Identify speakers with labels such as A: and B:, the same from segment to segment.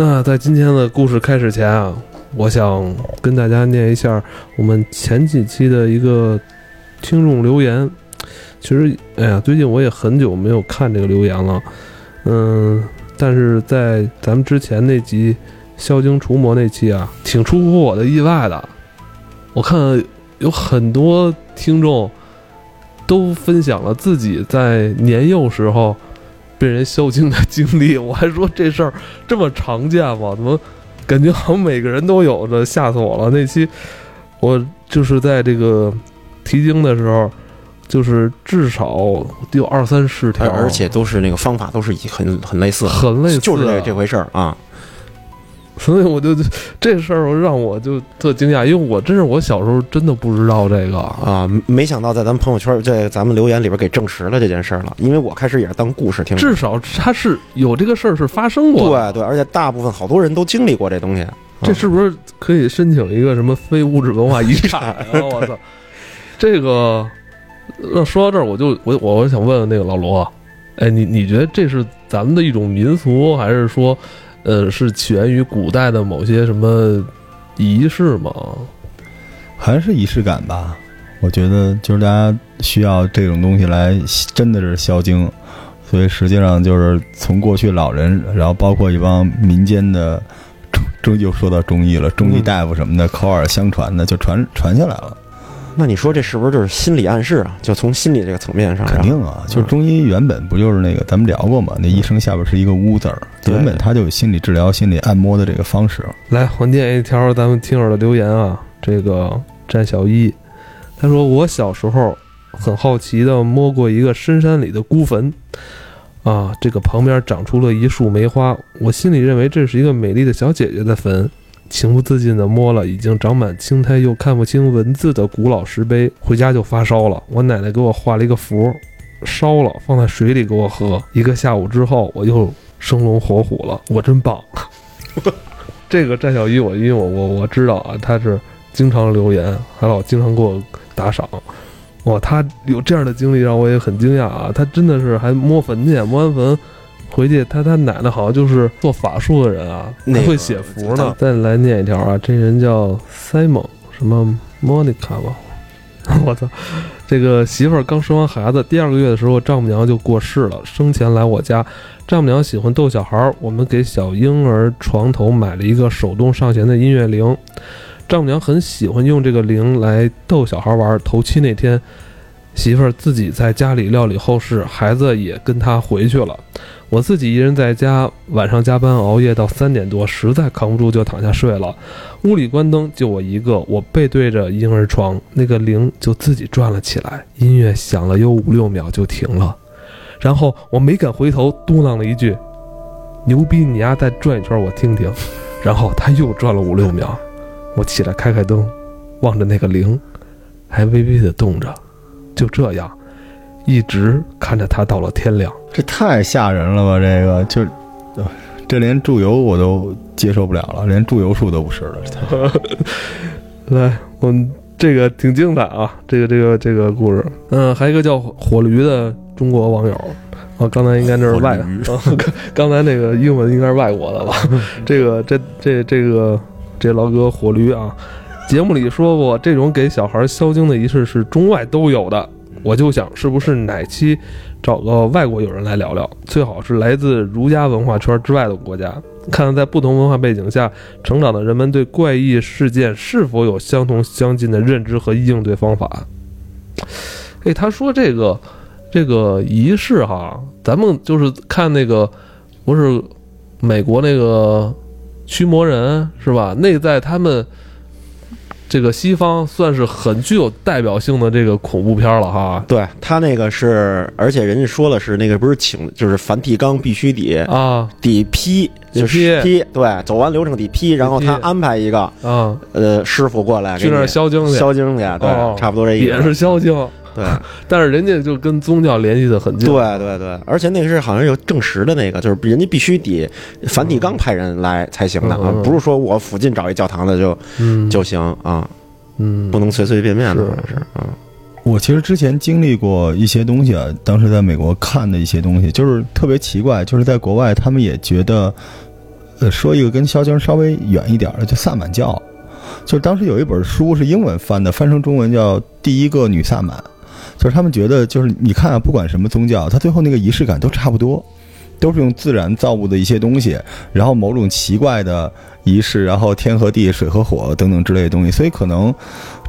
A: 那在今天的故事开始前啊，我想跟大家念一下我们前几期的一个听众留言。其实，哎呀，最近我也很久没有看这个留言了，嗯，但是在咱们之前那集消精除魔那期啊，挺出乎我的意外的。我看有很多听众都分享了自己在年幼时候被人销精的经历，我还说这事儿这么常见吗？怎么感觉好像每个人都有的？吓死我了！那期我就是在这个提经的时候。就是至少有二三十条，
B: 而且都是那个方法都是很很类似，
A: 很类似，
B: 就是这这回事儿啊。
A: 所以我就这事儿让我就特惊讶，因为我真是我小时候真的不知道这个
B: 啊，没想到在咱们朋友圈在咱们留言里边给证实了这件事儿了。因为我开始也是当故事听，
A: 至少它是有这个事儿是发生过，
B: 对对，而且大部分好多人都经历过这东西。
A: 这是不是可以申请一个什么非物质文化遗产啊？我操，这个。那说到这儿，我就我我我想问问那个老罗，哎，你你觉得这是咱们的一种民俗，还是说，呃，是起源于古代的某些什么仪式吗？
C: 还是仪式感吧？我觉得就是大家需要这种东西来，真的是消精，所以实际上就是从过去老人，然后包括一帮民间的中中又说到中医了，中医大夫什么的口耳相传的就传传下来了。
B: 那你说这是不是就是心理暗示啊？就从心理这个层面上，
C: 肯定啊，就是中医原本不就是那个咱们聊过嘛？那医生下边是一个乌字儿，原本他就有心理治疗、心理按摩的这个方式。
A: 来，我念一条咱们听友的留言啊，这个詹小一，他说我小时候很好奇的摸过一个深山里的孤坟，啊，这个旁边长出了一束梅花，我心里认为这是一个美丽的小姐姐的坟。情不自禁地摸了已经长满青苔又看不清文字的古老石碑，回家就发烧了。我奶奶给我画了一个符，烧了放在水里给我喝。一个下午之后，我又生龙活虎了。我真棒！这个战小鱼，我因为我我我知道啊，他是经常留言，还老经常给我打赏。哇，他有这样的经历让我也很惊讶啊！他真的是还摸坟去，摸完坟。回去，他他奶奶好像就是做法术的人啊，会写符呢。再来念一条啊，这人叫 Simon，什么 Monica 吧？我操，这个媳妇儿刚生完孩子，第二个月的时候，丈母娘就过世了。生前来我家，丈母娘喜欢逗小孩儿，我们给小婴儿床头买了一个手动上弦的音乐铃。丈母娘很喜欢用这个铃来逗小孩玩。头七那天，媳妇儿自己在家里料理后事，孩子也跟她回去了。我自己一人在家，晚上加班熬夜到三点多，实在扛不住就躺下睡了。屋里关灯，就我一个，我背对着婴儿床，那个铃就自己转了起来，音乐响了有五六秒就停了，然后我没敢回头，嘟囔了一句：“牛逼，你丫再转一圈我听听。”然后他又转了五六秒，我起来开开灯，望着那个铃，还微微的动着，就这样。一直看着他到了天亮，
C: 这太吓人了吧！这个就，这连注油我都接受不了了，连注油术都不是了。
A: 来，我们这个挺精彩啊！这个这个这个故事，嗯，还有一个叫火驴的中国网友，啊，刚才应该那是外，刚才那个英文应该是外国的吧？这个这这这个这老哥火驴啊，节目里说过，这种给小孩消精的仪式是中外都有的。我就想，是不是哪期找个外国友人来聊聊？最好是来自儒家文化圈之外的国家，看看在不同文化背景下成长的人们对怪异事件是否有相同相近的认知和应对方法。哎，他说这个这个仪式哈，咱们就是看那个，不是美国那个驱魔人是吧？那在他们。这个西方算是很具有代表性的这个恐怖片了哈。
B: 对他那个是，而且人家说的是那个不是请，就是梵蒂冈必须得
A: 啊，
B: 得批，就是批，对，走完流程得批，然后他安排一个嗯，呃，师傅过来
A: 去那消精去，
B: 消精去，对，差不多这意思，
A: 也是消精。
B: 对，
A: 但是人家就跟宗教联系的很近。
B: 对对对，而且那个是好像有证实的那个，就是人家必须得梵蒂冈派人来才行的啊，不是说我附近找一教堂的就就行啊，
A: 嗯，
B: 不能随随便便的是。啊。
C: 我其实之前经历过一些东西啊，当时在美国看的一些东西，就是特别奇怪，就是在国外他们也觉得，呃，说一个跟萧经稍微远一点的，就萨满教。就是当时有一本书是英文翻的，翻成中文叫《第一个女萨满》，就是他们觉得，就是你看啊，不管什么宗教，它最后那个仪式感都差不多，都是用自然造物的一些东西，然后某种奇怪的仪式，然后天和地、水和火等等之类的东西。所以可能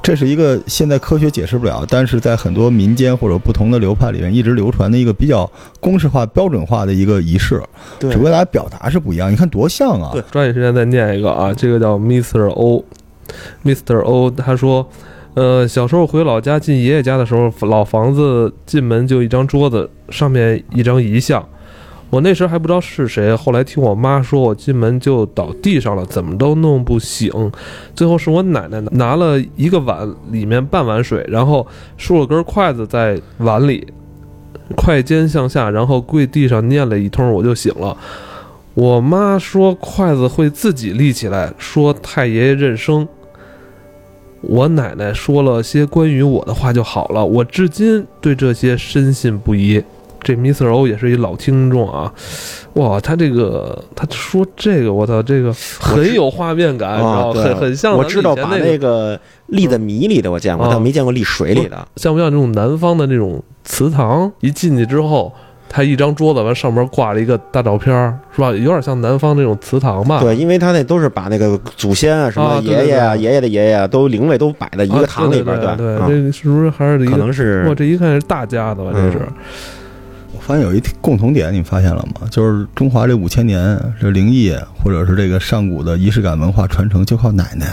C: 这是一个现在科学解释不了，但是在很多民间或者不同的流派里面一直流传的一个比较公式化、标准化的一个仪式，
B: 对
C: 只不过大家表达是不一样。你看多像啊！
B: 对
A: 抓紧时间再念一个啊，这个叫 Mr. O，Mr. O，他说，呃，小时候回老家进爷爷家的时候，老房子进门就一张桌子，上面一张遗像。我那时还不知道是谁，后来听我妈说，我进门就倒地上了，怎么都弄不醒。最后是我奶奶拿了一个碗，里面半碗水，然后竖了根筷子在碗里，筷尖向下，然后跪地上念了一通，我就醒了。我妈说筷子会自己立起来，说太爷爷认生。我奶奶说了些关于我的话就好了，我至今对这些深信不疑。这 Mr. O 也是一老听众啊，哇，他这个他说这个，我操，这个很有画面感，你知道吗？
B: 啊
A: 很很像
B: 我知道把
A: 那
B: 那个立在米里的我见过，
A: 啊
B: 但没见过立水里的。
A: 像不像这种南方的那种祠堂？一进去之后，它一张桌子完上面挂了一个大照片，是吧？有点像南方那种祠堂吧？
B: 对，因为他那都是把那个祖先啊、什么爷爷啊、
A: 对对
B: 爷爷的爷爷啊都灵位都摆在一
A: 啊，
B: 个堂里边
A: 对
B: 儿，
A: 对
B: 啊
A: 这个是不是还是一
B: 可？能是
A: 哇，这一看是大家的吧？这是
B: 嗯
C: 我发现有一共同点，你发现了吗？就是中华这五千年这灵异或者是这个上古的仪式感文化传承，就靠奶奶。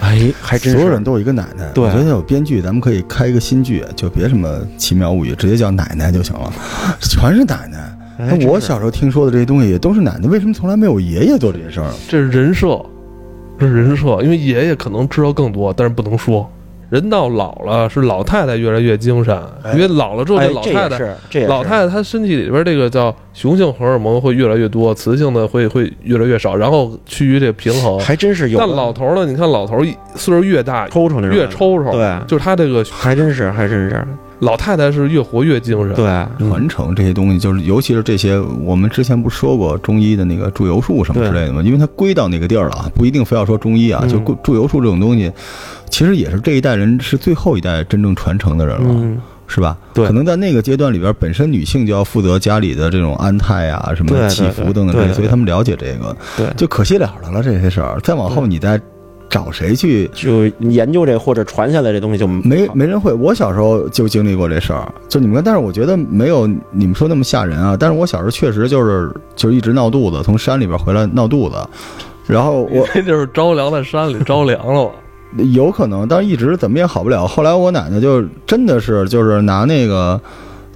B: 哎，还真是
C: 所有人都有一个奶奶。
B: 对
C: 我觉得有编剧，咱们可以开一个新剧，就别什么奇妙物语，直接叫奶奶就行了，全是奶奶。
B: 哎
C: 我小时候听说的这些东西也都是奶奶，为什么从来没有爷爷做这些事儿？
A: 这是人设，这是人设，因为爷爷可能知道更多，但是不能说。人到老了，是老太太越来越精神，
C: 哎
A: 因为老了之后，
B: 哎
A: 这老太太。老太太她身体里边这个叫雄性荷尔蒙会越来越多，雌性的会会越来越少，然后趋于这个平衡。
B: 还真是有。
A: 但老头儿呢？你看老头儿岁数越大，
B: 抽抽那种
A: 越抽抽，
B: 对
A: 就是他这个
B: 还真是，还真是，
A: 老太太是越活越精神。
B: 对，
C: 传承这些东西，就是尤其是这些，我们之前不说过中医的那个祝由术什么之类的吗？因为它归到那个地儿了啊，不一定非要说中医啊，
A: 嗯
C: 就祝由术这种东西，其实也是这一代人是最后一代真正传承的人了。
B: 嗯，
C: 是吧？
B: 对
C: 可能在那个阶段里边，本身女性就要负责家里的这种安泰啊、什么祈福等等这些，所以他们了解这个，
B: 对，
C: 就可惜了了了这些事儿。再往后，你再找谁去，
B: 就研究这或者传下来这东西就
C: 没没人会。我小时候就经历过这事儿，就你们，但是我觉得没有你们说那么吓人啊。但是我小时候确实就是就是一直闹肚子，从山里边回来闹肚子，然后 我
A: 这就是着凉在山里着凉了？
C: 有可能，但是一直怎么也好不了。后来我奶奶就真的是就是拿那个，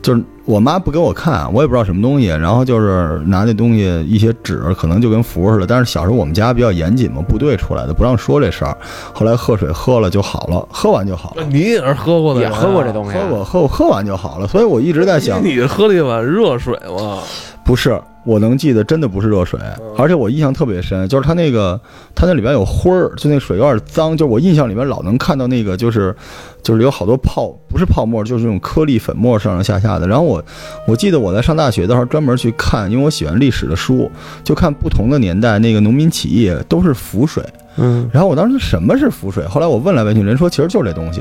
C: 就是我妈不给我看，我也不知道什么东西，然后就是拿那东西一些纸，可能就跟符似的。但是小时候我们家比较严谨嘛，部队出来的不让说这事儿。后来喝水喝了就好了，喝完就好了。
A: 你也是喝过的
B: 也喝过这东西啊，
C: 喝过喝喝完就好了，所以我一直在想，
A: 你喝了一碗热水吗？
C: 不是，我能记得真的不是热水，而且我印象特别深，就是它那个它那里边有灰儿，就那水有点脏，就我印象里面老能看到那个就是就是有好多泡，不是泡沫，就是那种颗粒粉末上上下下的。然后我我记得我在上大学的时候专门去看，因为我喜欢历史的书，就看不同的年代那个农民起义都是浮水。
B: 嗯，
C: 然后我当时什么是浮水？后来我问来问去，人说其实就是这东西。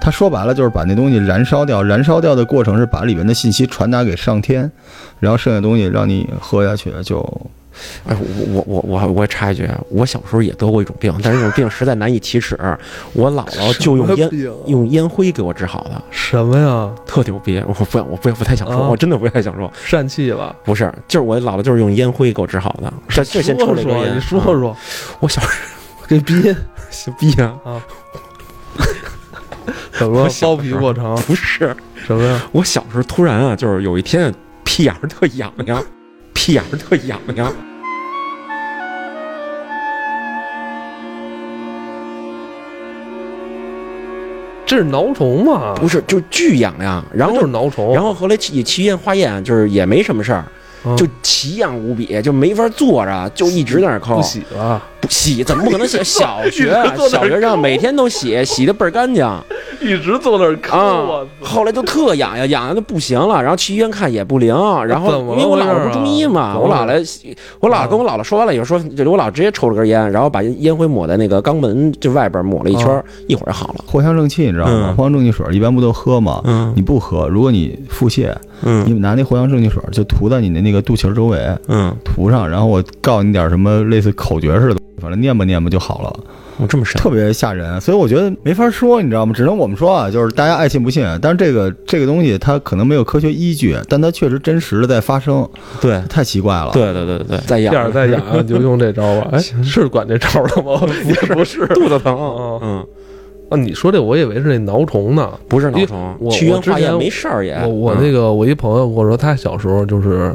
C: 他说白了就是把那东西燃烧掉，燃烧掉的过程是把里面的信息传达给上天，然后剩下东西让你喝下去就。
B: 哎，我我我我我插一句，我小时候也得过一种病，但是这种病实在难以启齿。我姥姥就用烟用烟灰给我治好的，
A: 什么呀？
B: 特牛逼！我不我不不太想说，
A: 啊
B: 我真的不太想说，
A: 疝气了？
B: 不是，就是我姥姥就是用烟灰给我治好的。这这先抽
A: 说
B: 了一根烟，
A: 说，你说
B: 啊
A: 说，
B: 我小时
A: 这 逼
B: 候逼啊，
A: 怎么了？包皮过长？
B: 不是，
A: 什么呀？
B: 我小时候突然啊，就是有一天屁眼儿特痒痒，屁眼儿特痒痒。
A: 这是挠虫吗？
B: 不是，就巨痒痒，然后
A: 就是挠虫。
B: 然后后来去去医院化验，就是也没什么事儿，
A: 嗯
B: 就奇痒无比，就没法坐着，就一直在那儿抠
A: 不。洗了，
B: 不洗怎么不可能洗？小学小学上每天都洗，洗的倍儿干净。
A: 一直坐那儿看
B: 啊
A: 我，
B: 后来就特痒 痒，痒痒的不行了，然后去医院看也不灵，然后因为我姥姥不中医嘛，我姥姥我姥姥跟我姥姥说完了以后说，就我姥姥直接抽了根烟，然后把烟灰抹在那个肛门就外边抹了一圈儿，一会儿好了。
C: 藿香正气，你知道吗？
B: 嗯。
C: 藿香正气水一般不都喝吗？
B: 嗯
C: 你不喝，如果你腹泻，你
B: 嗯
C: 拿那藿香正气水就涂在你的那个肚脐儿周围，
B: 嗯，
C: 涂上，然后我告诉你点什么类似口诀似的，反正念吧念吧就好了，
B: 我这么神，
C: 特别吓人。所以我觉得没法说，你知道吗？只能我们说啊，就是大家爱信不信。但是这个这个东西它可能没有科学依据，但它确实真实的在发生，
B: 对
C: 太奇怪了。
B: 对对对对对，再
A: 第二，再痒痒就用这招吧。哎，是管这招的吗？也不是
B: 肚子疼，
A: 嗯
B: 嗯，
A: 啊，你说这我以为是那挠虫呢。
B: 不是脑
A: 因为
B: 虫，
A: 我
B: 去医院化验
A: 我之前
B: 没事儿也。
A: 我我
B: 嗯
A: 那个我一朋友跟我说，他小时候就是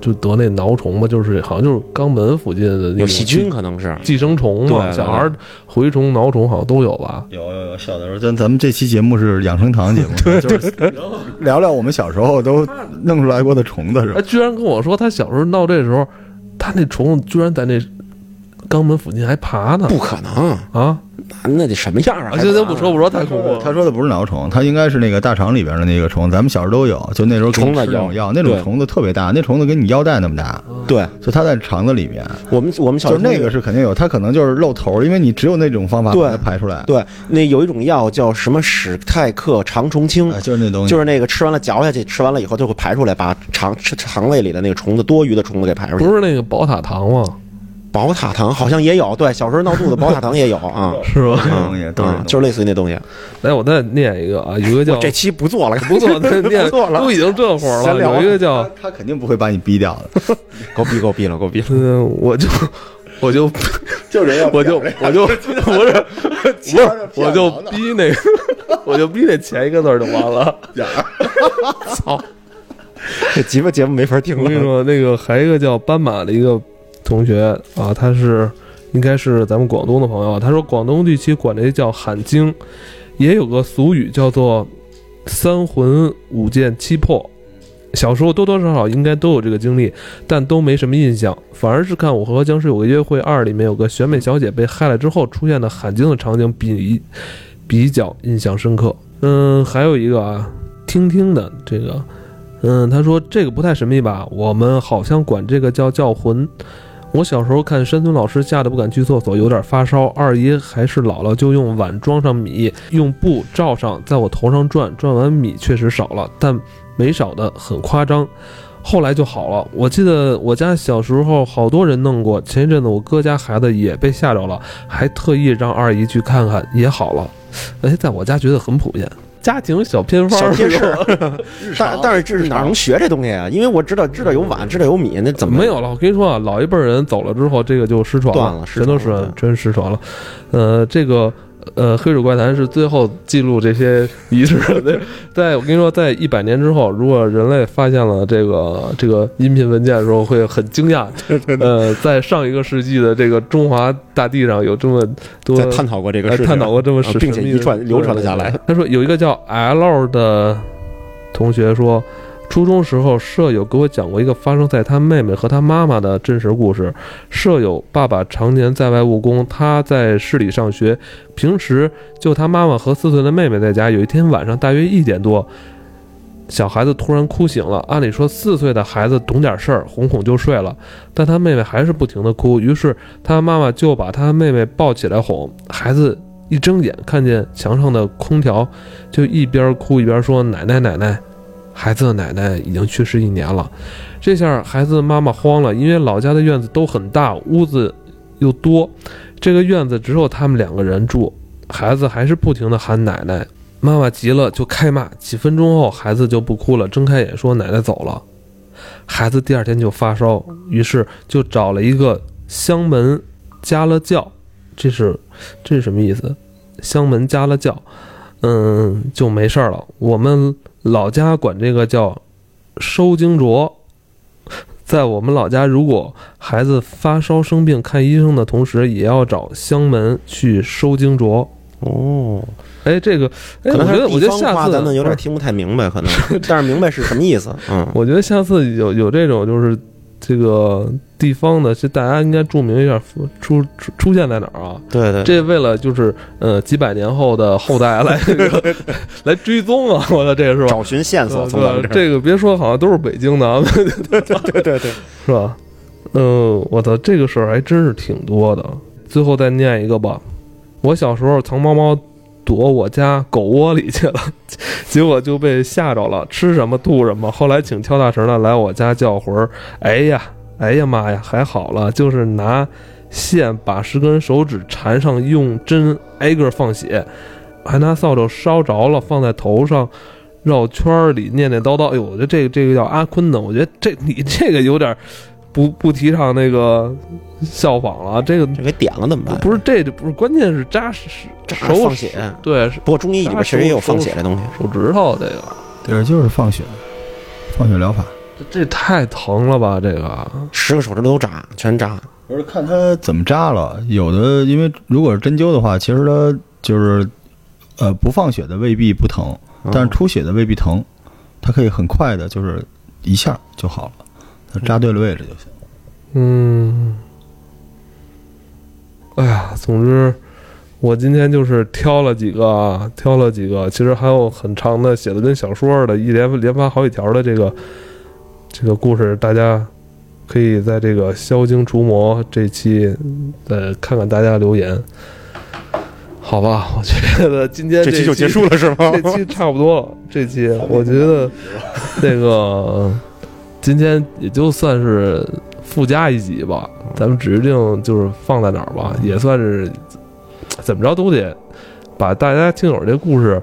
A: 就得那挠虫吧，就是好像就是肛门附近的那种
B: 有细菌可能是，
A: 寄生虫嘛，
B: 对对
A: 小孩儿蛔虫、挠虫好像都有吧？
C: 有有有，小的时候，咱咱们这期节目是养生堂节目，就是聊聊我们小时候都弄出来过的虫子是吧
A: 哎，？居然跟我说他小时候闹这时候，他那虫子居然在那肛门附近还爬呢。
B: 不可能，
A: 啊！
B: 那得什么样啊？
A: 啊，行行不说不说，太恐怖。了。
C: 他说的不是蛲虫，他应该是那个大肠里边的那个虫，咱们小时候都有，就那时候给你
B: 虫
C: 吃那种药，那种虫子特别大，那虫子跟你腰带那么大，
B: 对。
C: 就它在肠子里面，
B: 我们我们小
C: 就那
B: 时候
C: 个是肯定有，它可能就是露头，因为你只有那种方法
B: 对。
C: 把它排出来，
B: 对，那有一种药叫什么史泰克肠虫清
C: 哎，，就是那东西，
B: 就是那个吃完了嚼下去，吃完了以后就会排出来，把肠吃肠胃里的那个虫子多余的虫子给排出去。
A: 不是那个宝塔糖吗？
B: 宝塔糖好像也有，对，小时候闹肚子宝塔糖也有 啊，
A: 是吧？
C: 这东西都
B: 就是类似于那东西。
A: 来，我再念一个啊，有一个叫
B: 这期不做了，
A: 不错，再念
B: 不做了
A: 都已经这会儿了，有一个叫
C: 他他肯定不会把你逼掉的，
B: 够逼够逼了，够逼了。
A: 嗯，我就我就
C: 就人要
A: 我就我就不是不是，我就逼那个，我就逼那前一个字儿就完了。操！
B: 这鸡巴节目没法听了。
A: 我跟你说，那个还有一个叫斑马的一个同学啊，他是应该是咱们广东的朋友。他说广东地区管这叫喊经，也有个俗语叫做“三魂五剑七魄”。小时候多多少少应该都有这个经历，但都没什么印象，反而是看《我和僵尸有个约会二》里面有个选美小姐被害了之后出现的喊经的场景比比较印象深刻。嗯，还有一个啊，听听的这个，嗯，他说这个不太神秘吧？我们好像管这个叫叫魂。我小时候看山村老师吓得不敢去厕所，有点发烧。二姨还是姥姥就用碗装上米，用布罩上，在我头上转，转完米确实少了，但没少的很夸张。后来就好了。我记得我家小时候好多人弄过，前一阵子我哥家孩子也被吓着了，还特意让二姨去看看，也好了。哎，在我家觉得很普遍，家庭小偏方儿
B: 小贴士
A: 是
B: 但但是这是哪能学这东西啊？因为我知道知道有碗，知道有米，那怎么
A: 没有了？我跟你说啊，老一辈人走了之后，这个就失传
B: 断了失
A: 全都是真失传了。呃，这个呃，黑水怪谈是最后记录这些遗址的。在我跟你说，在一百年之后，如果人类发现了这个这个音频文件的时候，会很惊讶。呃，在上一个世纪的这个中华大地上有这么多
B: 在探讨过这个事，
A: 呃探讨过这么
B: 啊
A: 神神秘的
B: 并且遗传流传了下来。
A: 他说有一个叫 L 的同学说，初中时候舍友给我讲过一个发生在他妹妹和他妈妈的真实故事。舍友爸爸常年在外务工，他在市里上学，平时就他妈妈和四岁的妹妹在家。有一天晚上大约一点多。小孩子突然哭醒了，按理说四岁的孩子懂点事儿，哄哄就睡了，但他妹妹还是不停的哭，于是他妈妈就把他妹妹抱起来哄。孩子一睁眼看见墙上的空调，就一边哭一边说：“奶奶，奶奶，孩子的奶奶已经去世一年了。”这下孩子妈妈慌了，因为老家的院子都很大，屋子又多，这个院子只有他们两个人住，孩子还是不停的喊奶奶。妈妈急了就开骂，几分钟后孩子就不哭了，睁开眼说奶奶走了。孩子第二天就发烧，于是就找了一个香门加了教，这是这是什么意思？香门加了教，嗯，就没事儿了。我们老家管这个叫收经着。在我们老家，如果孩子发烧生病，看医生的同时，也要找香门去收经着。
B: 哦，
A: 哎，这个，我觉得，我觉得下次
B: 咱们有点听不太明白，可能，但是明白是什么意思。嗯，
A: 我觉得下次有有这种就是这个地方呢，是大家应该注明一下出出出现在哪儿啊？
B: 对对，
A: 这为了就是呃几百年后的后代来 这个来追踪啊，我的这个是吧？
B: 找寻线索，从咱们
A: 这个别说好像都是北京的啊，
B: 对对对对，
A: 是吧？嗯，我操，这个事儿还真是挺多的。最后再念一个吧，我小时候藏猫猫。躲我家狗窝里去了，结果就被吓着了，吃什么吐什么。后来请跳大神的来我家叫魂儿，哎呀，哎呀妈呀，还好了，就是拿线把十根手指缠上，用针挨个放血，还拿扫帚烧着了放在头上，绕圈里念念叨叨。哎呦，我觉得这个这个叫阿坤的，我觉得这你这个有点。不不提倡那个效仿了，这个
B: 这给点了怎么办？
A: 不是这不是关键是扎手
B: 放血，
A: 对。
B: 不过中医里边确实也有放血这东西，
A: 手指头这个，
C: 对，就是放血，放血疗法。
A: 这太疼了吧？这个
B: 十个手指头都扎，全扎。
C: 不是看他怎么扎了，有的因为如果是针灸的话，其实它就是呃不放血的未必不疼，但是出血的未必疼，它可以很快的，就是一下就好了。扎对了位置就行。
A: 嗯，哎呀，总之，我今天就是挑了几个，挑了几个，其实还有很长的，写的跟小说似的，一连连发好几条的这个这个故事，大家可以在这个消精除魔这期再看看大家留言，好吧？我觉得今天这
B: 期就结束了是吗？
A: 这期差不多了，这期我觉得那个。今天也就算是附加一集吧，咱们指定就是放在哪儿吧，也算是怎么着都得把大家听友这故事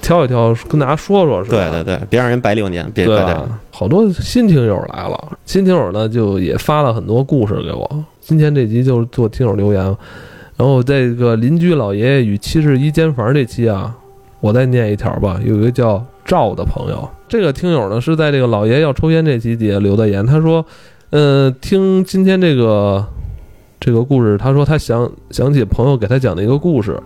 A: 挑一挑，跟大家说说，是
B: 吧？对对对，别让人白流年，别
A: 对好多新听友来了，新听友呢就也发了很多故事给我。今天这集就是做听友留言，然后这个邻居老爷爷与七十一间房这期啊，我再念一条吧，有一个叫赵的朋友。这个听友呢是在这个老爷要抽烟这期底下留的言，他说：“呃，听今天这个这个故事，他说他想想起朋友给他讲的一个故事，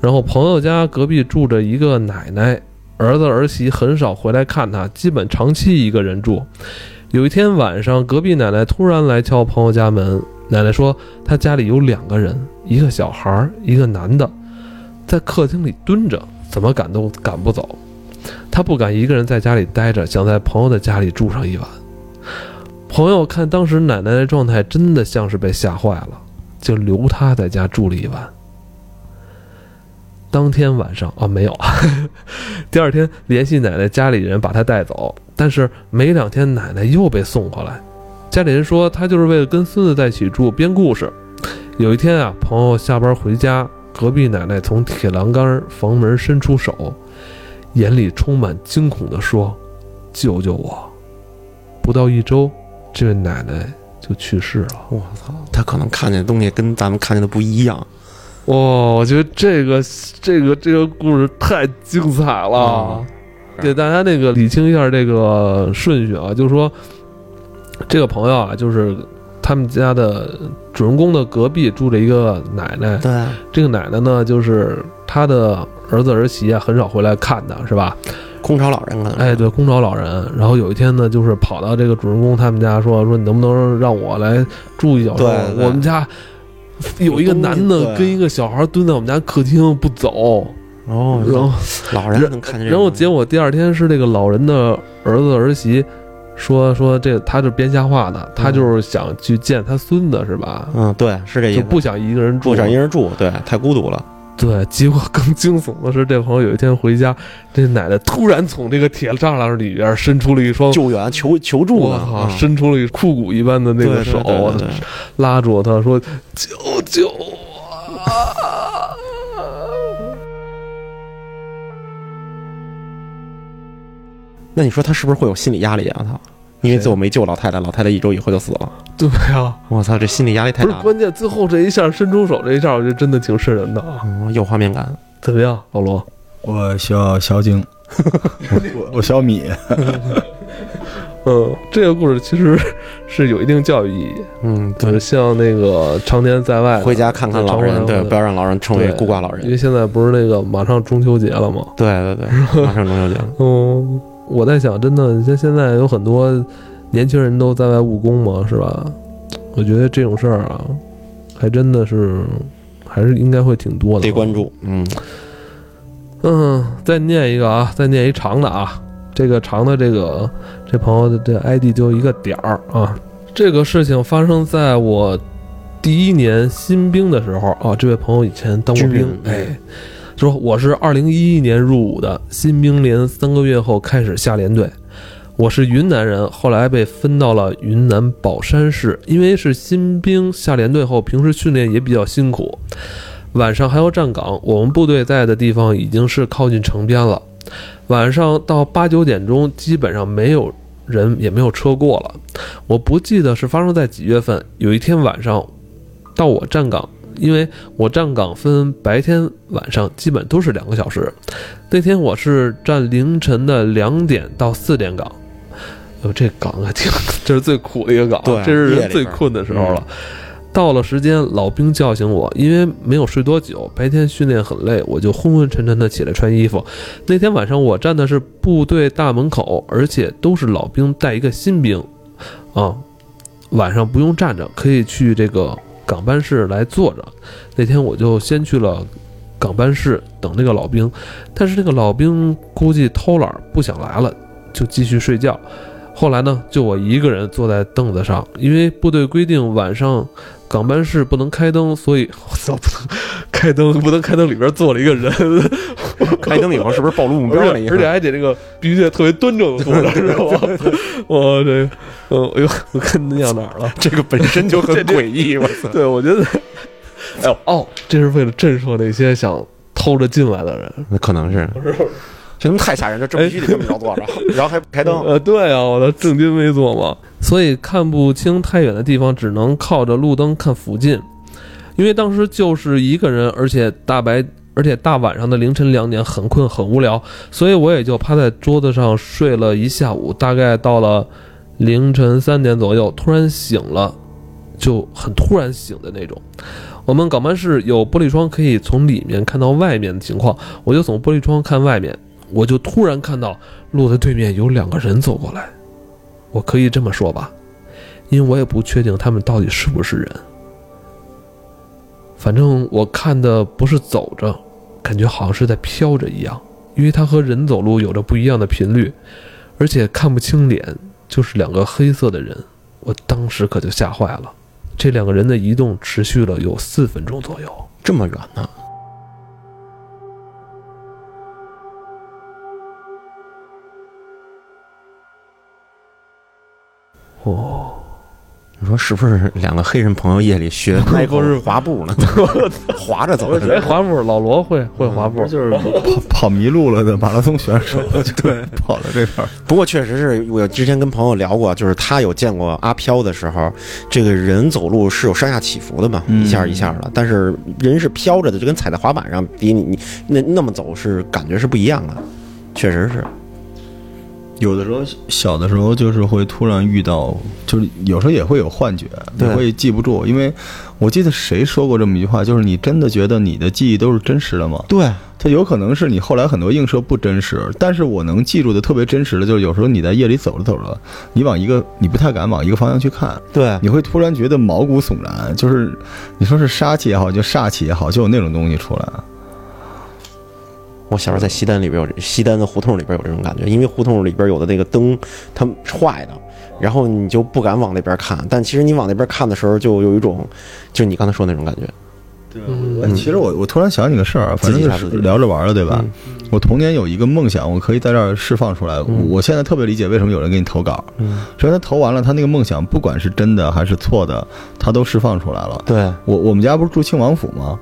A: 然后朋友家隔壁住着一个奶奶，儿子儿媳很少回来看他，基本长期一个人住。有一天晚上，隔壁奶奶突然来敲朋友家门，奶奶说她家里有两个人，一个小孩，一个男的，在客厅里蹲着，怎么赶都赶不走。”他不敢一个人在家里待着，想在朋友的家里住上一晚。朋友看当时奶奶的状态，真的像是被吓坏了，就留他在家住了一晚。当天晚上啊，没有，第二天联系奶奶家里人把他带走，但是没两天奶奶又被送回来。家里人说他就是为了跟孙子在一起住编故事。有一天啊，朋友下班回家，隔壁奶奶从铁栏杆房门伸出手。眼里充满惊恐地说：“救救我！”不到一周，这位奶奶就去世了。
B: 我操，她可能看见的东西跟咱们看见的不一样。
A: 哇，我觉得这个这个这个故事太精彩了。给大家那个理清一下这个顺序啊，就是说，这个朋友啊，就是他们家的主人公的隔壁住着一个奶奶。
B: 对，
A: 这个奶奶呢，就是他的。儿子儿媳啊，很少回来看的，是吧？
B: 空巢老人可能。
A: 哎，对，空巢老人。然后有一天呢，就是跑到这个主人公他们家，说说你能不能让我来住一宿？
B: 对，
A: 我们家有一个男的跟一个小孩蹲在我们家客厅不走。
B: 哦，
A: 然后
B: 老人能看见。
A: 然后结果第二天是这个老人的儿子儿媳说说这他是编瞎话的，他就是想去见他孙子，是吧？
B: 嗯，对，是这意思。
A: 不想一个人住，
B: 不想一个人住，对，太孤独了。
A: 对，结果更惊悚的是，这朋友有一天回家，这奶奶突然从这个铁栅栏里边伸出了一双
B: 救援求求助，
A: 我靠，伸出了一枯骨一般的那个手，拉住他说：“救救
B: 那你说他是不是会有心理压力啊？他？因为最后没救老太太，老太太一周以后就死了。
A: 对呀，
B: 我操，这心理压力太大。
A: 不是关键，最后这一下伸出手这一下，我觉得真的挺瘆人的啊，
B: 有画面感。
A: 怎么样，老罗？
C: 我小小景，我我小米。
A: 嗯，这个故事其实是有一定教育意义。
B: 嗯，
A: 对，像那个常年在外，
B: 回家看看老人，对，不要让老人成为孤寡老人。
A: 因为现在不是那个马上中秋节了吗？
B: 对对对，马上中秋节了。
A: 嗯。我在想，真的，像现在有很多年轻人都在外务工嘛，是吧？我觉得这种事儿啊，还真的是还是应该会挺多的。
B: 得关注，嗯
A: 嗯，再念一个啊，再念一长的啊。这个长的这个这朋友的这 ID 就一个点儿啊。这个事情发生在我第一年新兵的时候啊。这位朋友以前当过兵哎，说我是二零一一年入伍的，新兵连三个月后开始下连队。我是云南人，后来被分到了云南保山市，因为是新兵下连队后，平时训练也比较辛苦，晚上还要站岗。我们部队在的地方已经是靠近城边了，晚上到八九点钟，基本上没有人，也没有车过了。我不记得是发生在几月份，有一天晚上，到我站岗，因为我站岗分白天、晚上，基本都是两个小时。那天我是站凌晨的两点到四点岗。哟，这岗还挺，这是最苦的一个岗，
B: 对
A: 这是人最困的时候了。到了时间，老兵叫醒我，因为没有睡多久，白天训练很累，我就昏昏沉沉的起来穿衣服。那天晚上我站的是部队大门口，而且都是老兵带一个新兵，啊，晚上不用站着，可以去这个岗班室来坐着。那天我就先去了港班室等那个老兵，但是那个老兵估计偷懒不想来了，就继续睡觉。后来呢，就我一个人坐在凳子上，因为部队规定晚上港班室不能开灯，所以我操，不能开灯，不能 开灯，里边坐了一个人，
B: 开灯以后是不是暴露目标了？
A: 而且还得这个必须得特别端正的坐着，是吧？我这个，嗯，哎呦，我看尿哪儿了？
B: 这个本身就很诡异，我操！
A: 对，我觉得，哎呦哦，这是为了震慑那些想偷着进来的人。
B: 那可能是，这他妈太吓人了，这必须得这么着坐着，然后还不开灯。
A: 呃，对啊，我的正襟危坐嘛，所以看不清太远的地方，只能靠着路灯看附近。因为当时就是一个人，而且大白，而且大晚上的凌晨两点，很困很无聊，所以我也就趴在桌子上睡了一下午。大概到了凌晨三点左右，突然醒了，就很突然醒的那种。我们港班室有玻璃窗，可以从里面看到外面的情况，我就从玻璃窗看外面，我就突然看到路的对面有两个人走过来，我可以这么说吧，因为我也不确定他们到底是不是人。反正我看的不是走着，感觉好像是在飘着一样，因为它和人走路有着不一样的频率，而且看不清脸，就是两个黑色的人。我当时可就吓坏了。这两个人的移动持续了有四分钟左右。
B: 这么远呢？
A: 哦，
B: 你说是不是两个黑人朋友夜里学
A: 不是
B: Michael 滑步呢？滑着走。
A: 哎，滑步，老罗会会滑步，
C: 就是 跑跑迷路了的马拉松选手，对，跑到这边。儿。
B: 不过确实是我之前跟朋友聊过，就是他有见过阿飘的时候，这个人走路是有上下起伏的嘛，
C: 嗯。
B: 一下一下的，但是人是飘着的，就跟踩在滑板上，比你你那那么走是感觉是不一样的，确实是。
C: 有的时候小的时候就是会突然遇到，就是有时候也会有幻觉，你
B: 对
C: 会记不住。因为我记得谁说过这么一句话，就是你真的觉得你的记忆都是真实的吗？
B: 对，
C: 它有可能是你后来很多映射不真实，但是我能记住的特别真实的，就是有时候你在夜里走着走着，你往一个你不太敢往一个方向去看，
B: 对，
C: 你会突然觉得毛骨悚然，就是你说是杀气也好，就煞气也好，就有那种东西出来。
B: 我小时候在西单里边有西单的胡同里边有这种感觉，因为胡同里边有的那个灯它是坏的，然后你就不敢往那边看，但其实你往那边看的时候，就有一种就是你刚才说的那种感觉。
A: 嗯
C: 哎其实我我突然想起个事儿，反正就是聊着玩儿的，对吧？
B: 嗯
C: 我童年有一个梦想，我可以在这儿释放出来。我我现在特别理解为什么有人给你投稿，
B: 嗯，
C: 首先他投完了，他那个梦想不管是真的还是错的，他都释放出来了。
B: 对，
C: 我我们家不是住庆王府吗？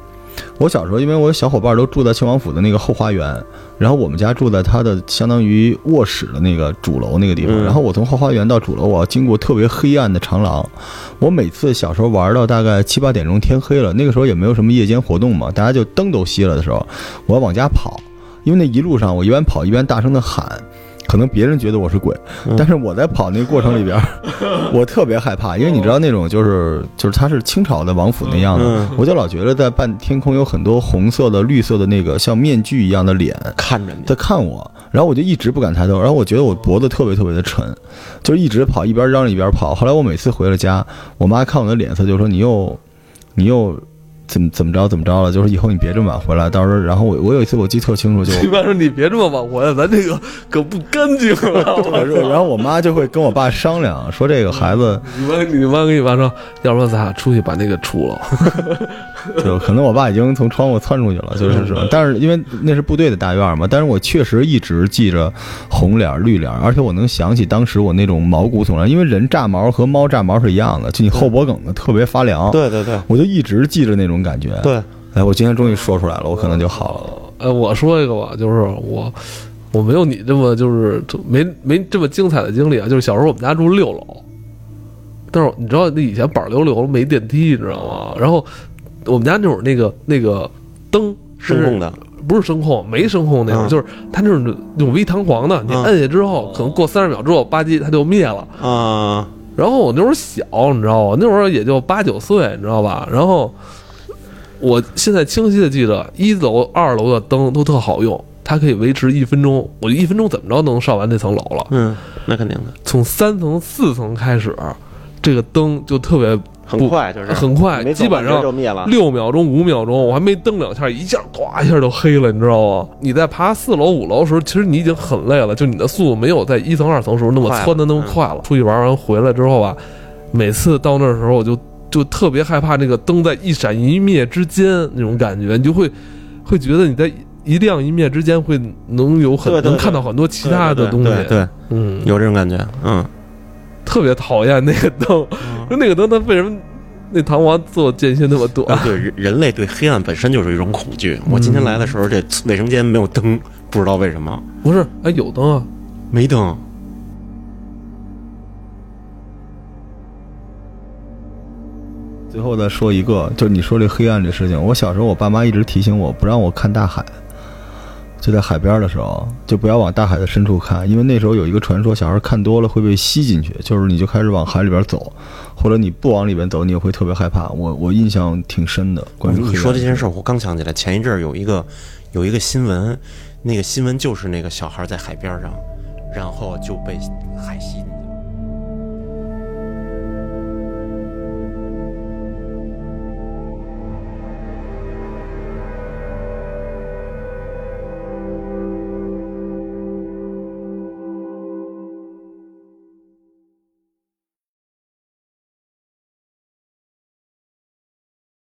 C: 我小时候，因为我小伙伴都住在庆王府的那个后花园，然后我们家住在他的相当于卧室的那个主楼那个地方。
B: 嗯
C: 然后我从后花园到主楼，我要经过特别黑暗的长廊。我每次小时候玩到大概七八点钟，天黑了，那个时候也没有什么夜间活动嘛，大家就灯都熄了的时候，我要往家跑，因为那一路上我一边跑一边大声的喊。可可能别人觉得我是鬼，
B: 嗯。
C: 但是我在跑那个过程里边，我特别害怕，因为你知道那种就是就是它是清朝的王府那样的，
B: 嗯。
C: 我就老觉得在半天空有很多红色的、绿色的那个像面具一样的脸
B: 看着你，
C: 在看我，然后我就一直不敢抬头，然后我觉得我脖子特别特别的沉，就是一直跑，一边嚷着一边跑。后来我每次回了家，我妈看我的脸色就说你又你又怎么怎么着怎么着了，就是以后你别这么晚回来，到时候然后我我有一次我记特清楚就。
A: 一般说你别这么晚回来，咱这个可不干净啊！
C: 然后我妈就会跟我爸商量，说这个孩子
A: 你妈，你妈跟你爸说，要不然咱俩出去把那个除了。
C: 就可能我爸已经从窗户窜出去了，就是说，但是因为那是部队的大院嘛，但是我确实一直记着红脸绿脸，而且我能想起当时我那种毛骨悚然，因为人炸毛和猫炸毛是一样的，就你后脖梗子特别发凉，
B: 对对对
C: 我就一直记着那种感觉。，
B: 对，
C: 哎，我今天终于说出来了，我可能就好了。
A: 呃，我说一个吧，就是我我没有你这么就是没没这么精彩的经历啊。就是小时候我们家住六楼，但是你知道那以前板儿楼六楼没电梯，你知道吗？然后我们家那会儿那个那个灯是
B: 声控的，
A: 不是声控，没声控那种，
B: 嗯
A: 就是它那种那种微弹簧的，你
B: 嗯
A: 摁下之后，可能过三十秒之后，吧唧它就灭了。
B: 啊，
A: 然后我那会儿小，你知道吗？那会儿也就八九岁，你知道吧？然后我现在清晰的记得，一楼、二楼的灯都特好用，它可以维持一分钟，我一分钟怎么着都能上完那层楼了。
B: 嗯，那肯定的，
A: 从三层、四层开始，这个灯就特别
B: 很快就是
A: 很快，基本上
B: 就灭了，
A: 六秒钟、五秒钟，我还没蹬两下，一下咵一下就黑了，你知道吗？你在爬四楼、五楼的时候，其实你已经很累了，就你的速度没有在一层、二层时候那么窜的那么快了。出去玩完回来之后吧，每次到那儿时候，我就就特别害怕那个灯在一闪一灭之间那种感觉，你就会会觉得你在一亮一灭之间会能有很能看到很多其他的东西，
B: 对对，
A: 嗯，
B: 有这种感觉，嗯，
A: 特别讨厌那个灯，说那个灯它为什么那弹簧做间歇那么短？
B: 啊，对，人人类对黑暗本身就是一种恐惧。我今天来的时候，这卫生间没有灯，不知道为什么
A: 不是，哎，有灯啊。
B: 没灯。
C: 最后再说一个，就是你说这黑暗这事情，我小时候我爸妈一直提醒我不让我看大海，就在海边的时候，就不要往大海的深处看，因为那时候有一个传说，小孩看多了会被吸进去，就是你就开始往海里边走，或者你不往里边走，你也会特别害怕。我我印象挺深的，关于
B: 你说这件事儿，我刚想起来，前一阵儿有一个有一个新闻，那个新闻就是那个小孩在海边上，然后就被海吸进去了。